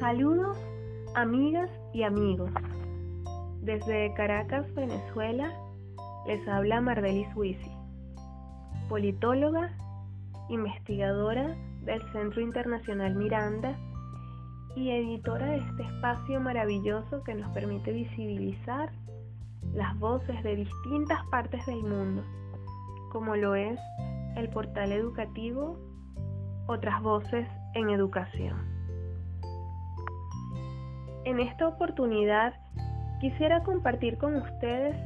Saludos, amigas y amigos. Desde Caracas, Venezuela, les habla Mardelis Wisi, politóloga, investigadora del Centro Internacional Miranda y editora de este espacio maravilloso que nos permite visibilizar las voces de distintas partes del mundo, como lo es el portal educativo Otras Voces en Educación. En esta oportunidad quisiera compartir con ustedes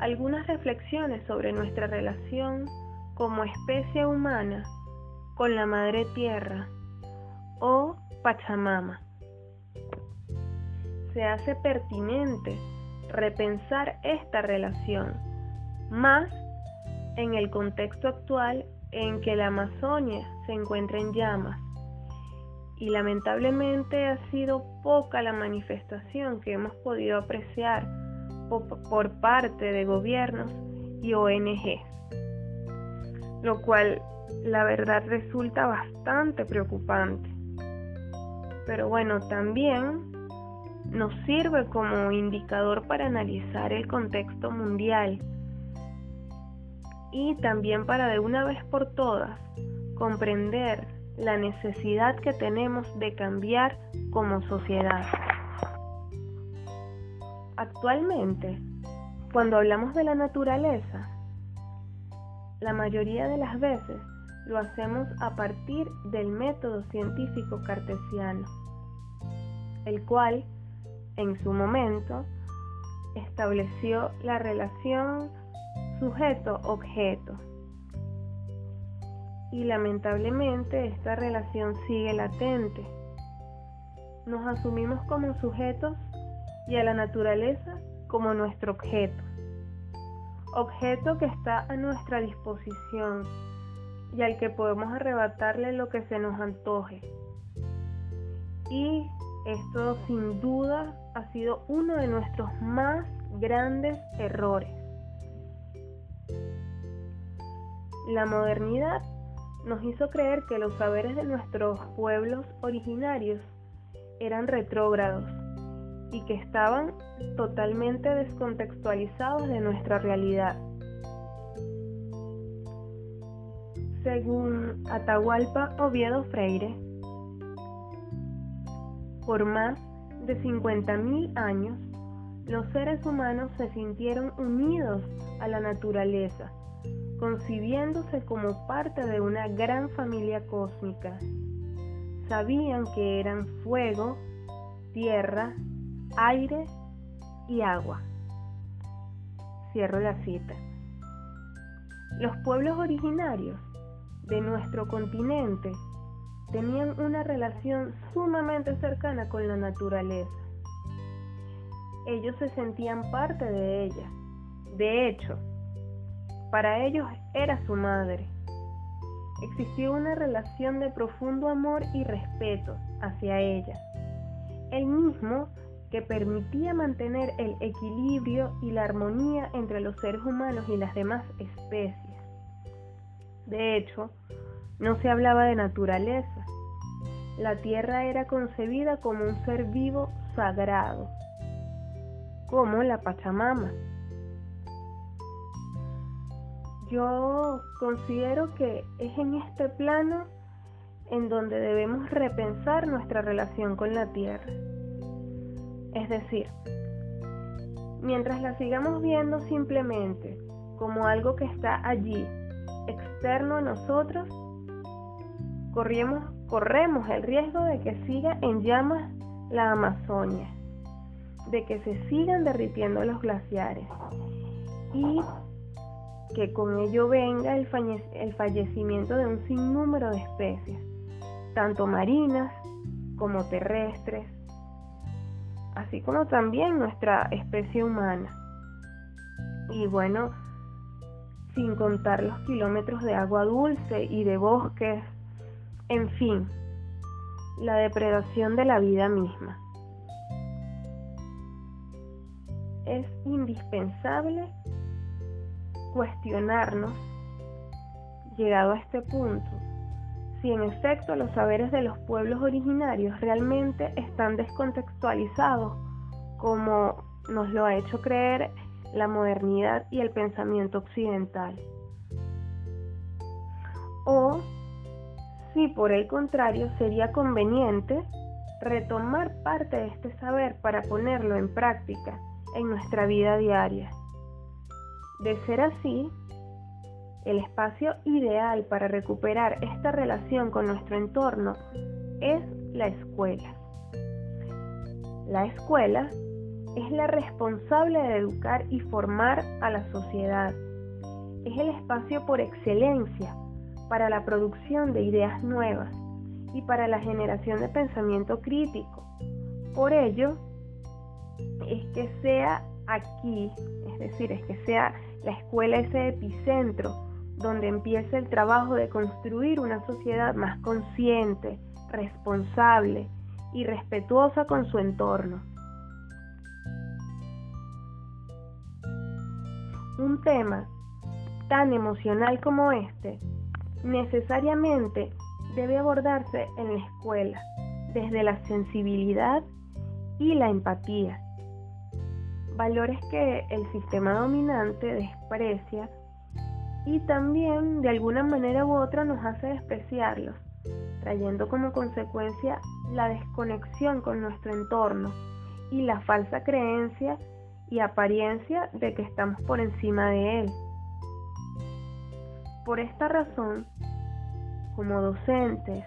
algunas reflexiones sobre nuestra relación como especie humana con la Madre Tierra o Pachamama. Se hace pertinente repensar esta relación, más en el contexto actual en que la Amazonia se encuentra en llamas y lamentablemente ha sido poca la manifestación que hemos podido apreciar por parte de gobiernos y ONG, lo cual la verdad resulta bastante preocupante. Pero bueno, también nos sirve como indicador para analizar el contexto mundial y también para de una vez por todas comprender la necesidad que tenemos de cambiar como sociedad. Actualmente, cuando hablamos de la naturaleza, la mayoría de las veces lo hacemos a partir del método científico cartesiano, el cual, en su momento, estableció la relación sujeto-objeto y lamentablemente esta relación sigue latente. Nos asumimos como sujetos y a la naturaleza como nuestro objeto. Objeto que está a nuestra disposición y al que podemos arrebatarle lo que se nos antoje. Y esto sin duda ha sido uno de nuestros más grandes errores. La modernidad nos hizo creer que los saberes de nuestros pueblos originarios eran retrógrados y que estaban totalmente descontextualizados de nuestra realidad. Según Atahualpa Oviedo Freire, por más de 50.000 años, los seres humanos se sintieron unidos a la naturaleza concibiéndose como parte de una gran familia cósmica. Sabían que eran fuego, tierra, aire y agua. Cierro la cita. Los pueblos originarios de nuestro continente tenían una relación sumamente cercana con la naturaleza. Ellos se sentían parte de ella. De hecho, para ellos era su madre. Existía una relación de profundo amor y respeto hacia ella, el mismo que permitía mantener el equilibrio y la armonía entre los seres humanos y las demás especies. De hecho, no se hablaba de naturaleza. La tierra era concebida como un ser vivo sagrado, como la Pachamama, yo considero que es en este plano en donde debemos repensar nuestra relación con la Tierra. Es decir, mientras la sigamos viendo simplemente como algo que está allí, externo a nosotros, corremos, corremos el riesgo de que siga en llamas la Amazonia, de que se sigan derritiendo los glaciares y que con ello venga el, fallecimiento de un sinnúmero de especies, tanto marinas como terrestres, así como también nuestra especie humana. Y bueno, sin contar los kilómetros de agua dulce y de bosques, en fin, la depredación de la vida misma. Es indispensable cuestionarnos, llegado a este punto, si en efecto los saberes de los pueblos originarios realmente están descontextualizados, como nos lo ha hecho creer la modernidad y el pensamiento occidental. O si por el contrario sería conveniente retomar parte de este saber para ponerlo en práctica en nuestra vida diaria. De ser así, el espacio ideal para recuperar esta relación con nuestro entorno es la escuela. La escuela es la responsable de educar y formar a la sociedad. Es el espacio por excelencia para la producción de ideas nuevas y para la generación de pensamiento crítico. Por ello, es que sea aquí, es decir, es que sea la escuela ese epicentro donde empieza el trabajo de construir una sociedad más consciente, responsable y respetuosa con su entorno. Un tema tan emocional como este necesariamente debe abordarse en la escuela desde la sensibilidad y la empatía, valores que el sistema dominante desprecia y también de alguna manera u otra nos hace despreciarlos, trayendo como consecuencia la desconexión con nuestro entorno y la falsa creencia y apariencia de que estamos por encima de él. Por esta razón, como docentes,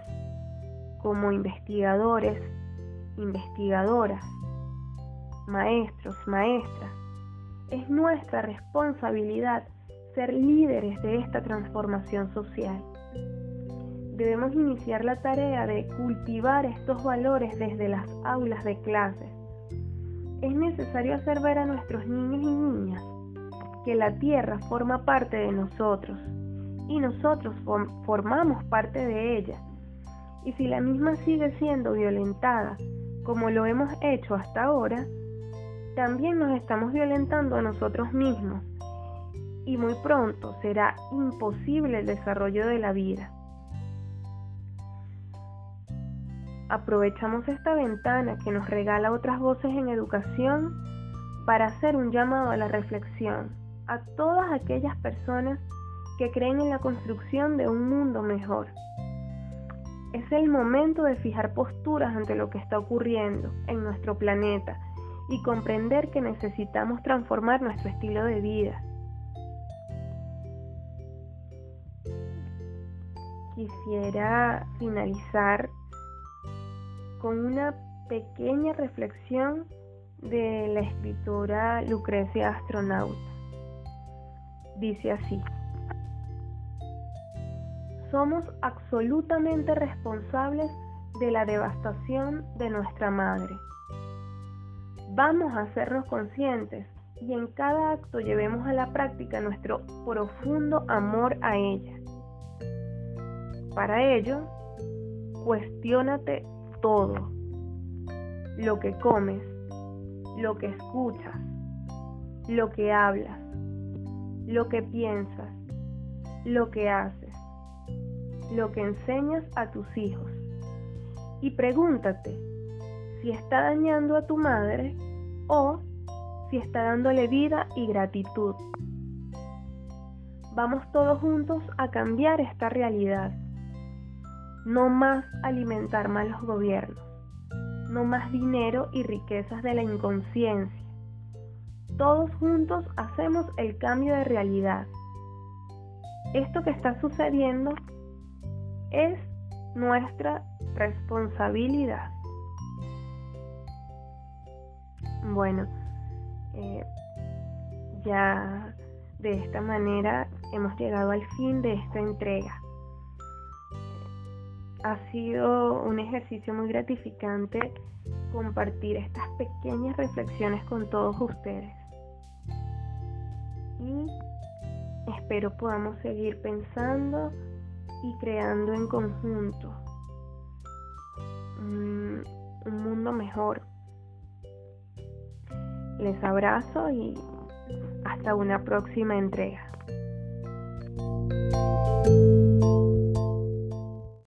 como investigadores, investigadoras, maestros, maestras, es nuestra responsabilidad ser líderes de esta transformación social. Debemos iniciar la tarea de cultivar estos valores desde las aulas de clases. Es necesario hacer ver a nuestros niños y niñas que la tierra forma parte de nosotros y nosotros formamos parte de ella. Y si la misma sigue siendo violentada como lo hemos hecho hasta ahora, también nos estamos violentando a nosotros mismos y muy pronto será imposible el desarrollo de la vida. Aprovechamos esta ventana que nos regala otras voces en educación para hacer un llamado a la reflexión a todas aquellas personas que creen en la construcción de un mundo mejor. Es el momento de fijar posturas ante lo que está ocurriendo en nuestro planeta y comprender que necesitamos transformar nuestro estilo de vida. Quisiera finalizar con una pequeña reflexión de la escritora Lucrecia Astronauta. Dice así, somos absolutamente responsables de la devastación de nuestra madre. Vamos a hacernos conscientes y en cada acto llevemos a la práctica nuestro profundo amor a ella. Para ello, cuestiónate todo, lo que comes, lo que escuchas, lo que hablas, lo que piensas, lo que haces lo que enseñas a tus hijos. Y pregúntate si está dañando a tu madre o si está dándole vida y gratitud. Vamos todos juntos a cambiar esta realidad. No más alimentar malos gobiernos. No más dinero y riquezas de la inconsciencia. Todos juntos hacemos el cambio de realidad. Esto que está sucediendo es nuestra responsabilidad. Bueno, eh, ya de esta manera hemos llegado al fin de esta entrega. Ha sido un ejercicio muy gratificante compartir estas pequeñas reflexiones con todos ustedes. Y espero podamos seguir pensando y creando en conjunto un, mundo mejor. Les abrazo y hasta una próxima entrega.